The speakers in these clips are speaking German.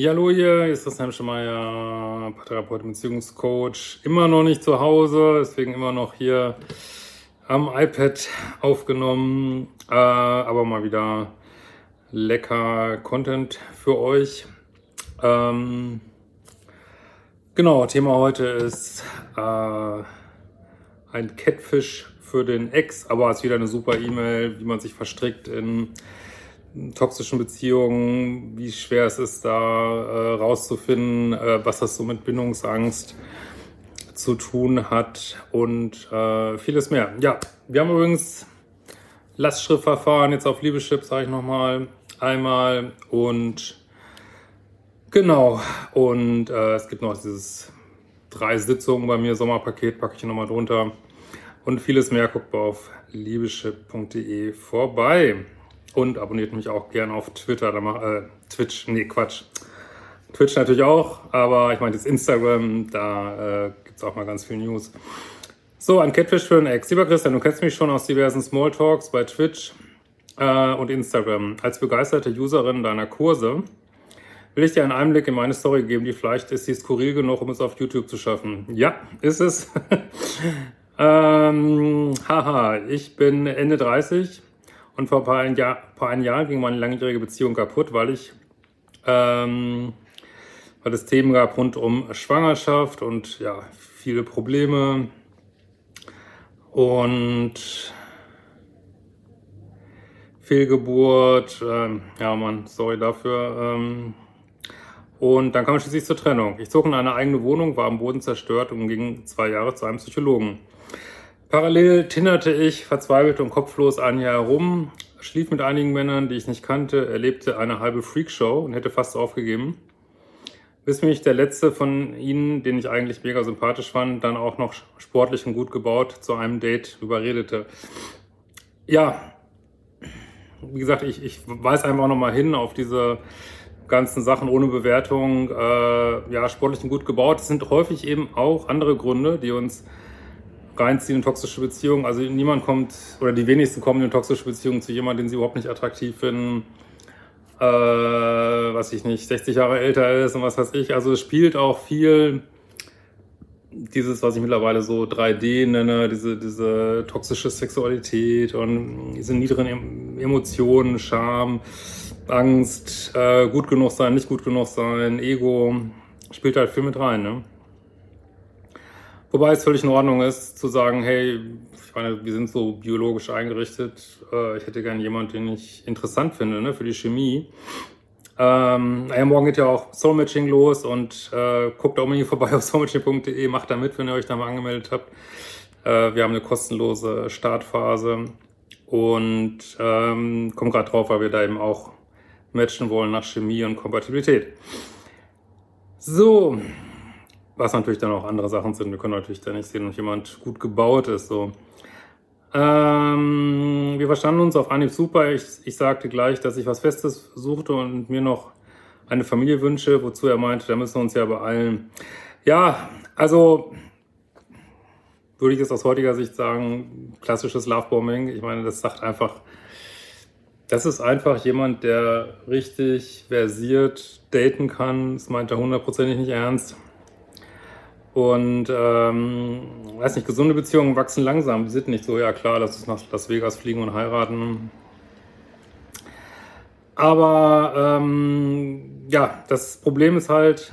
Ja, hallo hier, ist Christian Schemeier, Paartherapeut und Beziehungscoach. Immer noch nicht zu Hause, deswegen immer noch hier am iPad aufgenommen, äh, aber mal wieder lecker Content für euch. Ähm, genau, Thema heute ist äh, ein Catfish für den Ex, aber es ist wieder eine super E-Mail, wie man sich verstrickt in toxischen Beziehungen, wie schwer es ist, da äh, rauszufinden, äh, was das so mit Bindungsangst zu tun hat und äh, vieles mehr. Ja, wir haben übrigens Lastschriftverfahren jetzt auf Liebeschip, sage ich nochmal einmal und genau und äh, es gibt noch dieses drei Sitzungen bei mir Sommerpaket, packe ich nochmal drunter und vieles mehr. Guckt auf liebeschip.de vorbei. Und abonniert mich auch gerne auf Twitter, da mach, äh, Twitch, nee, Quatsch. Twitch natürlich auch, aber ich meine jetzt Instagram, da äh, gibt es auch mal ganz viel News. So, ein Catfish für ein Ex. Lieber Christian, du kennst mich schon aus diversen Smalltalks bei Twitch äh, und Instagram. Als begeisterte Userin deiner Kurse will ich dir einen Einblick in meine Story geben, die vielleicht ist sie skurril genug, um es auf YouTube zu schaffen. Ja, ist es. ähm, haha, ich bin Ende 30 und vor ein paar, Jahr, paar Jahren ging meine langjährige Beziehung kaputt, weil ich ähm, weil es Themen gab rund um Schwangerschaft und ja, viele Probleme. Und Fehlgeburt, ähm, ja man, sorry dafür. Ähm, und dann kam es schließlich zur Trennung. Ich zog in eine eigene Wohnung, war am Boden zerstört und ging zwei Jahre zu einem Psychologen. Parallel tinderte ich verzweifelt und kopflos ein Jahr herum, schlief mit einigen Männern, die ich nicht kannte, erlebte eine halbe Freakshow und hätte fast aufgegeben. Bis mich der letzte von ihnen, den ich eigentlich mega sympathisch fand, dann auch noch sportlich und gut gebaut zu einem Date überredete. Ja, wie gesagt, ich, ich weise einfach nochmal hin auf diese ganzen Sachen ohne Bewertung. Äh, ja, sportlich und gut gebaut. Das sind häufig eben auch andere Gründe, die uns reinziehen in toxische Beziehungen. Also niemand kommt, oder die wenigsten kommen in toxische Beziehungen zu jemandem, den sie überhaupt nicht attraktiv finden, äh, was ich nicht, 60 Jahre älter ist und was weiß ich. Also es spielt auch viel dieses, was ich mittlerweile so 3D nenne, diese, diese toxische Sexualität und diese niederen Emotionen, Scham, Angst, äh, gut genug sein, nicht gut genug sein, Ego, spielt halt viel mit rein, ne? Wobei es völlig in Ordnung ist, zu sagen, hey, ich meine, wir sind so biologisch eingerichtet. Äh, ich hätte gern jemanden, den ich interessant finde, ne, für die Chemie. Ähm, ja, morgen geht ja auch Soulmatching los und äh, guckt auch mal hier vorbei auf soulmatching.de, macht da mit, wenn ihr euch da mal angemeldet habt. Äh, wir haben eine kostenlose Startphase und ähm, kommen gerade drauf, weil wir da eben auch matchen wollen nach Chemie und Kompatibilität. So, was natürlich dann auch andere Sachen sind. Wir können natürlich da nicht sehen, ob jemand gut gebaut ist. So. Ähm, wir verstanden uns auf Anhieb super. Ich, ich sagte gleich, dass ich was Festes suchte und mir noch eine Familie wünsche, wozu er meinte, da müssen wir uns ja beeilen. Ja, also würde ich jetzt aus heutiger Sicht sagen, klassisches Lovebombing. Ich meine, das sagt einfach, das ist einfach jemand, der richtig versiert daten kann. Das meint er hundertprozentig nicht ernst. Und ähm, weiß nicht, gesunde Beziehungen wachsen langsam. Die sind nicht so, ja klar, lass uns nach Las Vegas fliegen und heiraten. Aber ähm, ja, das Problem ist halt,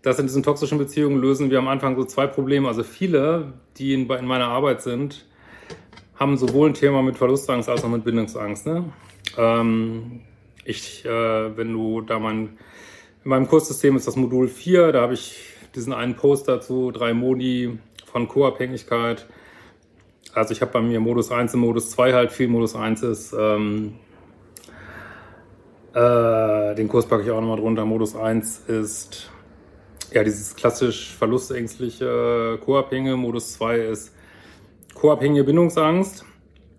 dass in diesen toxischen Beziehungen lösen wir am Anfang so zwei Probleme. Also viele, die in, in meiner Arbeit sind, haben sowohl ein Thema mit Verlustangst als auch mit Bindungsangst. Ne? Ähm, ich, äh, wenn du da mein, in meinem Kurssystem ist das Modul 4, da habe ich diesen einen Post dazu, drei Modi von Co-Abhängigkeit. Also ich habe bei mir Modus 1 und Modus 2 halt viel. Modus 1 ist, ähm, äh, den Kurs packe ich auch nochmal drunter. Modus 1 ist ja dieses klassisch verlustängstliche Co-Abhängige. Modus 2 ist Co-Abhängige Bindungsangst,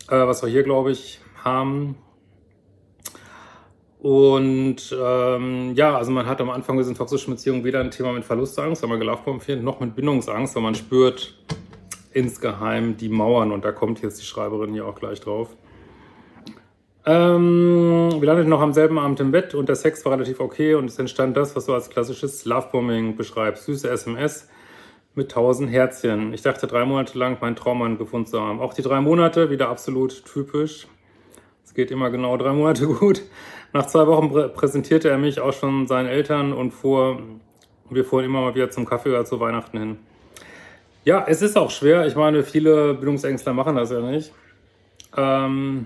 äh, was wir hier, glaube ich, haben. Und ähm, ja, also man hat am Anfang dieser toxischen Beziehung weder ein Thema mit Verlustangst, wenn man gelaufen wird, noch mit Bindungsangst, weil man spürt insgeheim die Mauern und da kommt jetzt die Schreiberin hier auch gleich drauf. Ähm, wir landeten noch am selben Abend im Bett und der Sex war relativ okay und es entstand das, was du als klassisches Lovebombing beschreibst. Süße SMS mit tausend Herzchen. Ich dachte drei Monate lang meinen Traummann gefunden zu haben. Auch die drei Monate wieder absolut typisch. Es geht immer genau drei Monate gut. Nach zwei Wochen prä präsentierte er mich auch schon seinen Eltern und fuhr, wir fuhren immer mal wieder zum Kaffee oder zu Weihnachten hin. Ja, es ist auch schwer. Ich meine, viele Bildungsängstler machen das ja nicht. Ähm,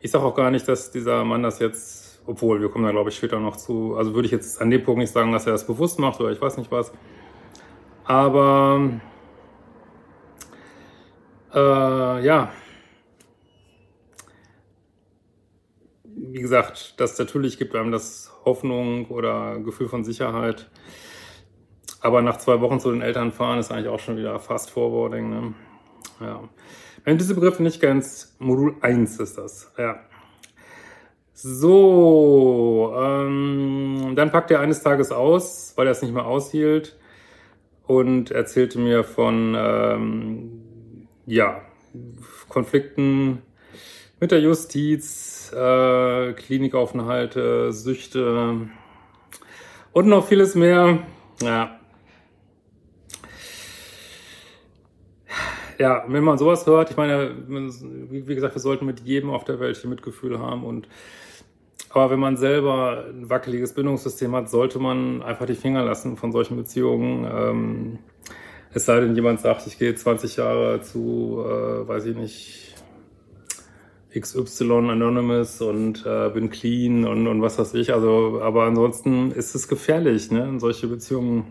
ich sage auch gar nicht, dass dieser Mann das jetzt, obwohl wir kommen da glaube ich später noch zu, also würde ich jetzt an dem Punkt nicht sagen, dass er das bewusst macht oder ich weiß nicht was. Aber äh, ja, wie gesagt, das natürlich gibt einem das Hoffnung oder Gefühl von Sicherheit. Aber nach zwei Wochen zu den Eltern fahren ist eigentlich auch schon wieder Fast Forwarding. Ne? Ja. Wenn diese Begriffe nicht kennst, Modul 1 ist das. Ja. So, ähm, dann packt er eines Tages aus, weil er es nicht mehr aushielt und erzählte mir von ähm, ja, Konflikten mit der Justiz, äh, Klinikaufenthalte, Süchte und noch vieles mehr. Ja, ja, wenn man sowas hört, ich meine, wie gesagt, wir sollten mit jedem auf der Welt hier Mitgefühl haben und aber wenn man selber ein wackeliges Bindungssystem hat, sollte man einfach die Finger lassen von solchen Beziehungen. Ähm, es sei denn, jemand sagt, ich gehe 20 Jahre zu, äh, weiß ich nicht, XY Anonymous und äh, bin clean und, und was weiß ich. Also, aber ansonsten ist es gefährlich, ne, in solche Beziehungen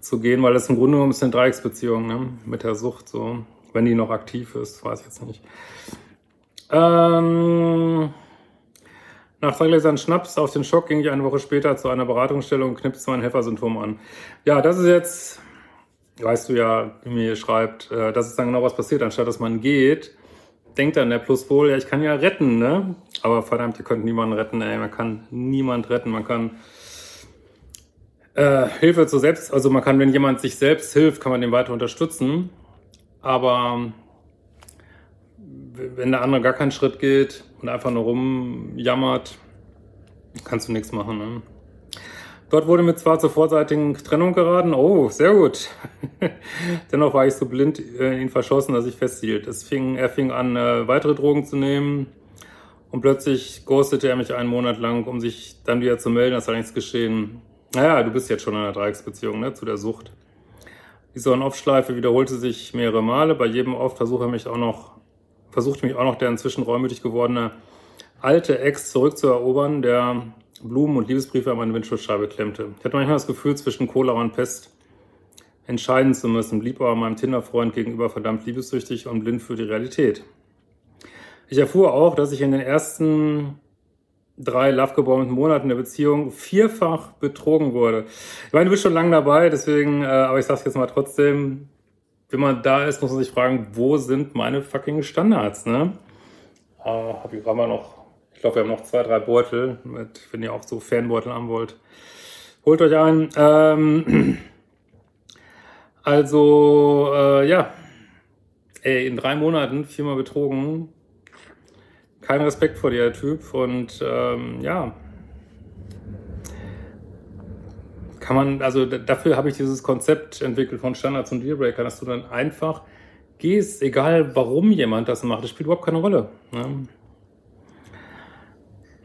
zu gehen, weil das im Grunde genommen ist eine Dreiecksbeziehung ne? mit der Sucht, so wenn die noch aktiv ist, weiß ich jetzt nicht. Ähm, nach drei Gläsern Schnaps auf den Schock ging ich eine Woche später zu einer Beratungsstelle und knipste mein Helfersymptom an. Ja, das ist jetzt, weißt du ja, wie mir hier schreibt, äh, das ist dann genau was passiert. Anstatt dass man geht, denkt dann der Pluspol, ja, ich kann ja retten, ne? Aber verdammt, ihr könnt niemanden retten, ey, man kann niemand retten, man kann äh, Hilfe zur Selbst, also man kann, wenn jemand sich selbst hilft, kann man den weiter unterstützen. Aber wenn der andere gar keinen Schritt geht und einfach nur rumjammert, kannst du nichts machen. Ne? Dort wurde mir zwar zur vorseitigen Trennung geraten, oh, sehr gut. Dennoch war ich so blind in ihn verschossen, dass ich festhielt. Es fing, er fing an, äh, weitere Drogen zu nehmen und plötzlich ghostete er mich einen Monat lang, um sich dann wieder zu melden, als sei nichts geschehen. Naja, du bist jetzt schon in einer Dreiecksbeziehung ne, zu der Sucht. Diese On-Off-Schleife wiederholte sich mehrere Male. Bei jedem Off versuche mich auch noch, versuchte mich auch noch der inzwischen reumütig gewordene alte Ex zurückzuerobern, der Blumen und Liebesbriefe an meine Windschutzscheibe klemmte. Ich hatte manchmal das Gefühl, zwischen Cholera und Pest entscheiden zu müssen, blieb aber meinem Tinder-Freund gegenüber verdammt liebessüchtig und blind für die Realität. Ich erfuhr auch, dass ich in den ersten drei lovegebombten Monaten der Beziehung vierfach betrogen wurde. Ich meine, du bist schon lange dabei, deswegen, äh, aber ich sag's jetzt mal trotzdem, wenn man da ist, muss man sich fragen, wo sind meine fucking Standards, ne? Äh, hab ich gerade mal noch, ich glaube, wir haben noch zwei, drei Beutel, mit, wenn ihr auch so Fanbeutel haben wollt. Holt euch ein. Ähm, also, äh, ja. Ey, in drei Monaten viermal betrogen, kein Respekt vor dir, Typ. Und ähm, ja, kann man, also dafür habe ich dieses Konzept entwickelt von Standards und Dealbreaker, dass du dann einfach gehst, egal warum jemand das macht, das spielt überhaupt keine Rolle. Ne?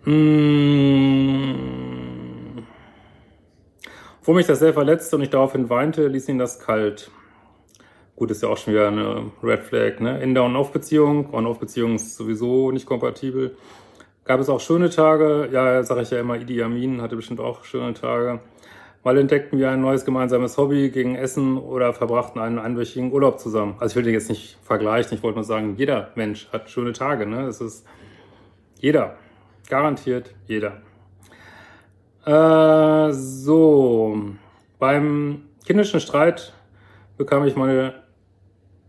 Mmh. Wo mich das sehr verletzte und ich daraufhin weinte, ließ ihn das kalt. Gut, ist ja auch schon wieder eine Red Flag, ne? In- der On-Off-Beziehung. On-Off-Beziehung ist sowieso nicht kompatibel. Gab es auch schöne Tage? Ja, sage ich ja immer, Idi Amin hatte bestimmt auch schöne Tage. Mal entdeckten wir ein neues gemeinsames Hobby gegen Essen oder verbrachten einen einwöchigen Urlaub zusammen. Also ich will den jetzt nicht vergleichen, ich wollte nur sagen, jeder Mensch hat schöne Tage, ne? Es ist jeder. Garantiert jeder. Äh, so. Beim kindischen Streit bekam ich meine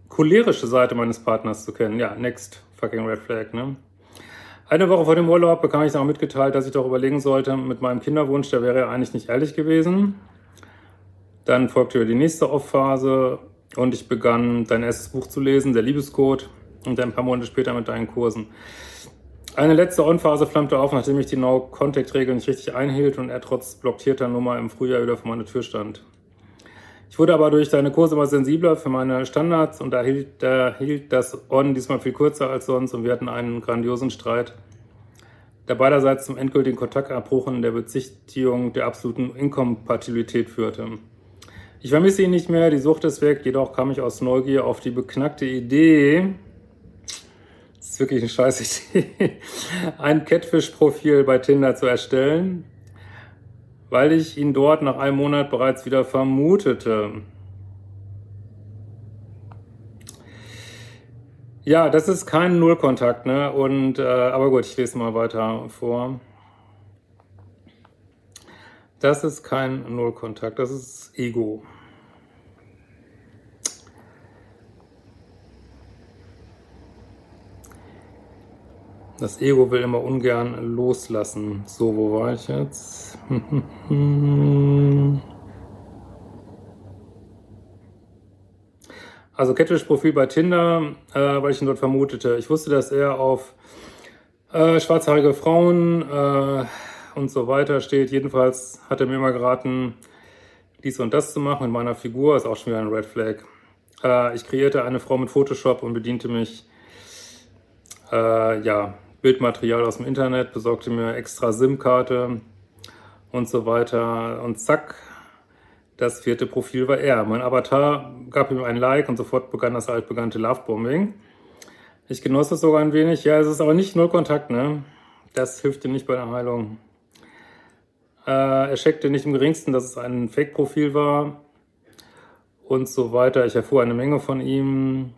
cholerische Seite meines Partners zu kennen. Ja, next fucking red flag, ne? Eine Woche vor dem Urlaub bekam ich dann mitgeteilt, dass ich doch überlegen sollte mit meinem Kinderwunsch, der wäre ja eigentlich nicht ehrlich gewesen. Dann folgte die nächste Off-Phase und ich begann dein erstes Buch zu lesen, der Liebescode, und dann ein paar Monate später mit deinen Kursen. Eine letzte On-Phase flammte auf, nachdem ich die No-Contact-Regel nicht richtig einhielt und er trotz blockierter Nummer im Frühjahr wieder vor meiner Tür stand. Ich wurde aber durch deine Kurse immer sensibler für meine Standards und da hielt, da hielt das On diesmal viel kürzer als sonst und wir hatten einen grandiosen Streit, der beiderseits zum endgültigen Kontaktabbruch und der Bezichtigung der absoluten Inkompatibilität führte. Ich vermisse ihn nicht mehr, die Sucht ist weg, jedoch kam ich aus Neugier auf die beknackte Idee, ist wirklich eine scheiß Idee, ein Catfish-Profil bei Tinder zu erstellen, weil ich ihn dort nach einem Monat bereits wieder vermutete. Ja, das ist kein Nullkontakt, ne? Und äh, aber gut, ich lese mal weiter vor. Das ist kein Nullkontakt, das ist Ego. Das Ego will immer ungern loslassen. So, wo war ich jetzt? Also Catfish-Profil bei Tinder, äh, weil ich ihn dort vermutete. Ich wusste, dass er auf äh, schwarzhaarige Frauen äh, und so weiter steht. Jedenfalls hat er mir immer geraten, dies und das zu machen mit meiner Figur. Ist auch schon wieder ein Red Flag. Äh, ich kreierte eine Frau mit Photoshop und bediente mich äh, ja, Bildmaterial aus dem Internet, besorgte mir extra SIM-Karte und so weiter. Und zack, das vierte Profil war er. Mein Avatar gab ihm ein Like und sofort begann das altbekannte Lovebombing. Ich genoss es sogar ein wenig. Ja, es ist aber nicht null Kontakt, ne? Das hilft ihm nicht bei der Heilung. Äh, er checkte nicht im geringsten, dass es ein Fake-Profil war und so weiter. Ich erfuhr eine Menge von ihm.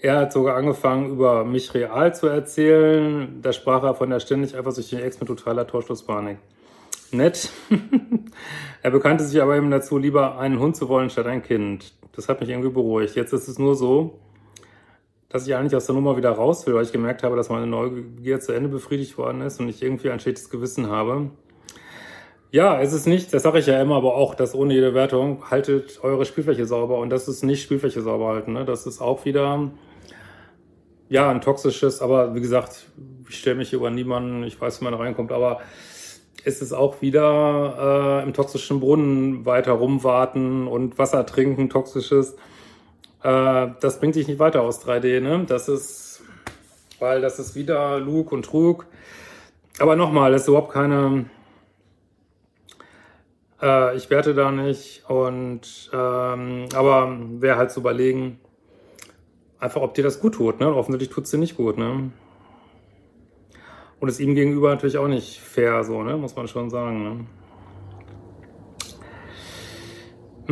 Er hat sogar angefangen, über mich real zu erzählen. Da sprach er von der ständig eifersüchtigen Ex mit totaler Torschlusspanik. Nett. er bekannte sich aber eben dazu, lieber einen Hund zu wollen statt ein Kind. Das hat mich irgendwie beruhigt. Jetzt ist es nur so, dass ich eigentlich aus der Nummer wieder raus will, weil ich gemerkt habe, dass meine Neugier zu Ende befriedigt worden ist und ich irgendwie ein schlechtes Gewissen habe. Ja, es ist nicht, das sage ich ja immer, aber auch, dass ohne jede Wertung, haltet eure Spielfläche sauber und das ist nicht Spielfläche sauber halten. Ne? Das ist auch wieder ja, ein toxisches, aber wie gesagt, ich stelle mich hier über niemanden, ich weiß, wie man reinkommt, aber ist es auch wieder äh, im toxischen Brunnen weiter rumwarten und Wasser trinken, toxisches. Äh, das bringt dich nicht weiter aus 3D, ne? Das ist, weil das ist wieder Lug und Trug. Aber nochmal, das ist überhaupt keine, äh, ich werte da nicht und, ähm, aber wäre halt zu überlegen, einfach, ob dir das gut tut. Ne? Offensichtlich tut es dir nicht gut. Ne? Und ist ihm gegenüber natürlich auch nicht fair, so, ne? muss man schon sagen. Ne?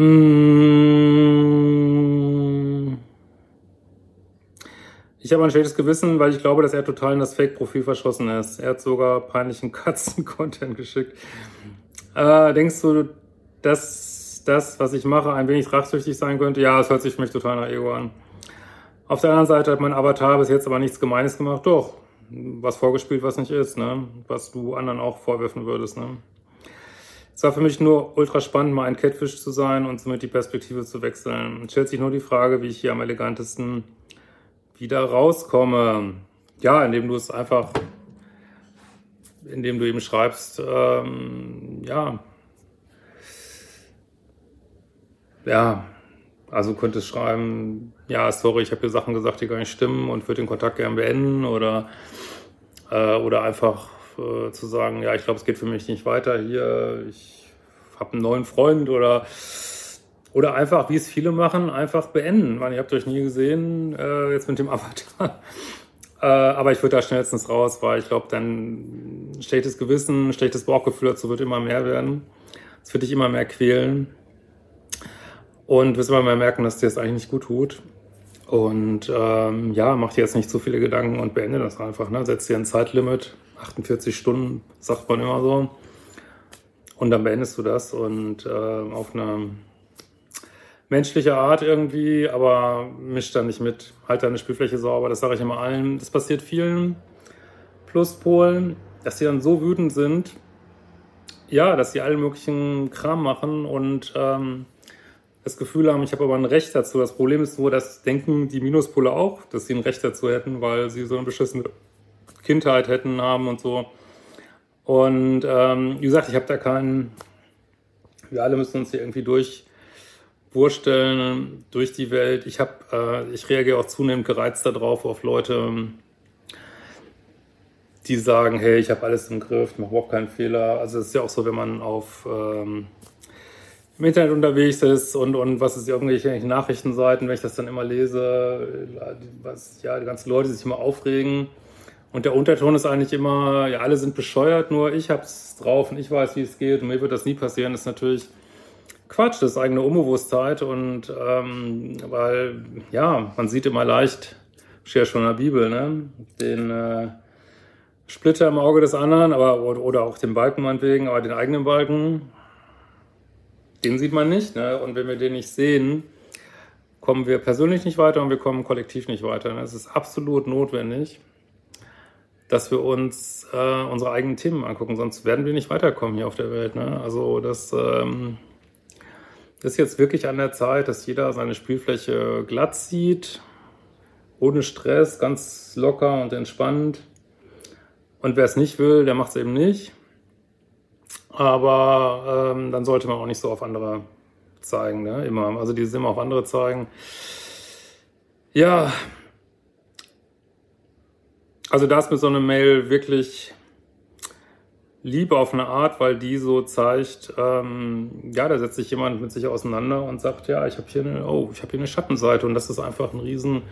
Mmh. Ich habe ein schlechtes Gewissen, weil ich glaube, dass er total in das Fake-Profil verschossen ist. Er hat sogar peinlichen Katzen-Content geschickt. Äh, denkst du, dass das, was ich mache, ein wenig rachsüchtig sein könnte? Ja, es hört sich für mich total nach Ego an. Auf der anderen Seite hat mein Avatar bis jetzt aber nichts Gemeines gemacht. Doch, was vorgespielt, was nicht ist, ne? Was du anderen auch vorwerfen würdest, ne? Es war für mich nur ultra spannend, mal ein Catfish zu sein und somit die Perspektive zu wechseln. Es stellt sich nur die Frage, wie ich hier am elegantesten wieder rauskomme. Ja, indem du es einfach, indem du eben schreibst, ähm, ja, ja, also könntest schreiben, ja, sorry, ich habe hier Sachen gesagt, die gar nicht stimmen und würde den Kontakt gern beenden oder, äh, oder einfach äh, zu sagen, ja, ich glaube, es geht für mich nicht weiter hier, ich habe einen neuen Freund oder oder einfach, wie es viele machen, einfach beenden. Ich, ich habt euch nie gesehen, äh, jetzt mit dem Avatar. Äh, aber ich würde da schnellstens raus, weil ich glaube, dann schlechtes Gewissen, schlechtes Bauchgefühl dazu wird immer mehr werden. Es wird dich immer mehr quälen. Und wirst immer mehr merken, dass dir das eigentlich nicht gut tut. Und ähm, ja, mach dir jetzt nicht zu viele Gedanken und beende das einfach. Ne? Setz dir ein Zeitlimit, 48 Stunden, sagt man immer so. Und dann beendest du das und äh, auf eine menschliche Art irgendwie, aber misch da nicht mit. Halt deine Spielfläche sauber, das sage ich immer allen. Das passiert vielen Pluspolen, dass sie dann so wütend sind, ja, dass sie allen möglichen Kram machen und ähm, das Gefühl haben, ich habe aber ein Recht dazu. Das Problem ist nur, dass denken die Minuspole auch, dass sie ein Recht dazu hätten, weil sie so eine beschissene Kindheit hätten haben und so. Und ähm, wie gesagt, ich habe da keinen, wir alle müssen uns hier irgendwie durchwursteln durch die Welt. Ich habe, äh, ich reagiere auch zunehmend gereizt darauf, auf Leute, die sagen, hey, ich habe alles im Griff, mache überhaupt keinen Fehler. Also es ist ja auch so, wenn man auf ähm, im Internet unterwegs ist und, und was ist irgendwelche Nachrichtenseiten, wenn ich das dann immer lese, was, ja, die ganzen Leute, sich immer aufregen und der Unterton ist eigentlich immer, ja, alle sind bescheuert, nur ich hab's drauf und ich weiß, wie es geht und mir wird das nie passieren. Das ist natürlich Quatsch, das ist eigene Unbewusstheit und ähm, weil, ja, man sieht immer leicht, steht ja schon in der Bibel, ne, den äh, Splitter im Auge des anderen, aber oder auch den Balken meinetwegen, aber den eigenen Balken, den sieht man nicht, ne? Und wenn wir den nicht sehen, kommen wir persönlich nicht weiter und wir kommen kollektiv nicht weiter. Es ist absolut notwendig, dass wir uns äh, unsere eigenen Themen angucken, sonst werden wir nicht weiterkommen hier auf der Welt. Ne? Also das ähm, ist jetzt wirklich an der Zeit, dass jeder seine Spielfläche glatt sieht, ohne Stress, ganz locker und entspannt. Und wer es nicht will, der macht es eben nicht. Aber ähm, dann sollte man auch nicht so auf andere zeigen, ne? Immer. Also dieses immer auf andere zeigen. Ja, also da ist mir so eine Mail wirklich lieb auf eine Art, weil die so zeigt, ähm, ja, da setzt sich jemand mit sich auseinander und sagt, ja, ich habe hier eine, oh, ich habe hier eine Schattenseite und das ist einfach ein Riesen,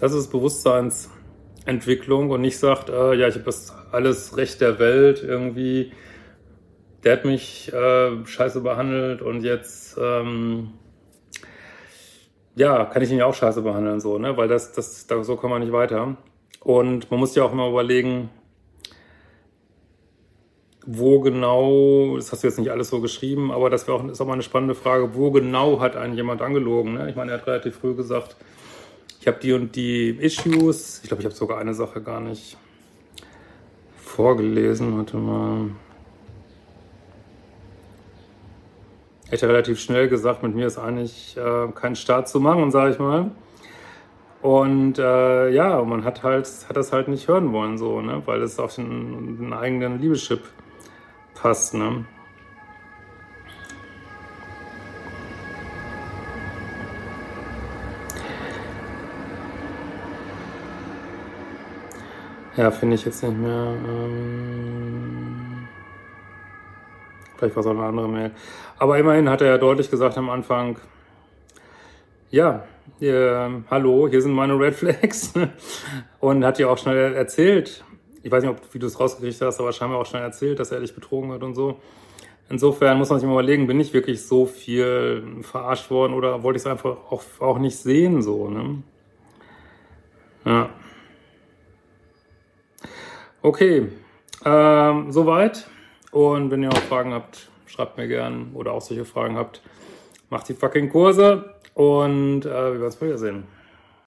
das ist Bewusstseinsentwicklung und nicht sagt, äh, ja, ich habe das alles Recht der Welt irgendwie, der hat mich äh, scheiße behandelt und jetzt ähm, ja, kann ich ihn ja auch scheiße behandeln, so, ne? Weil das, das, da, so kann man nicht weiter. Und man muss ja auch immer überlegen, wo genau, das hast du jetzt nicht alles so geschrieben, aber das auch, ist auch mal eine spannende Frage, wo genau hat einen jemand angelogen? Ne? Ich meine, er hat relativ früh gesagt, ich habe die und die Issues. Ich glaube, ich habe sogar eine Sache gar nicht vorgelesen. Warte mal. Er hätte relativ schnell gesagt, mit mir ist eigentlich äh, kein Start zu machen, sage ich mal. Und äh, ja, man hat halt, hat das halt nicht hören wollen, so, ne? Weil es auf den, den eigenen Liebeschip passt, ne? Ja, finde ich jetzt nicht mehr. Ähm Vielleicht war es auch eine andere Mail. Aber immerhin hat er ja deutlich gesagt am Anfang, ja, äh, hallo, hier sind meine Red Flags. Und hat ja auch schnell erzählt, ich weiß nicht, ob, wie du es rausgekriegt hast, aber scheinbar auch schnell erzählt, dass er dich betrogen hat und so. Insofern muss man sich mal überlegen, bin ich wirklich so viel verarscht worden oder wollte ich es einfach auch, auch nicht sehen, so, ne? Ja. Okay, ähm, soweit. Und wenn ihr auch Fragen habt, schreibt mir gern oder auch solche Fragen habt, macht die fucking Kurse und äh, wir werden uns wieder sehen.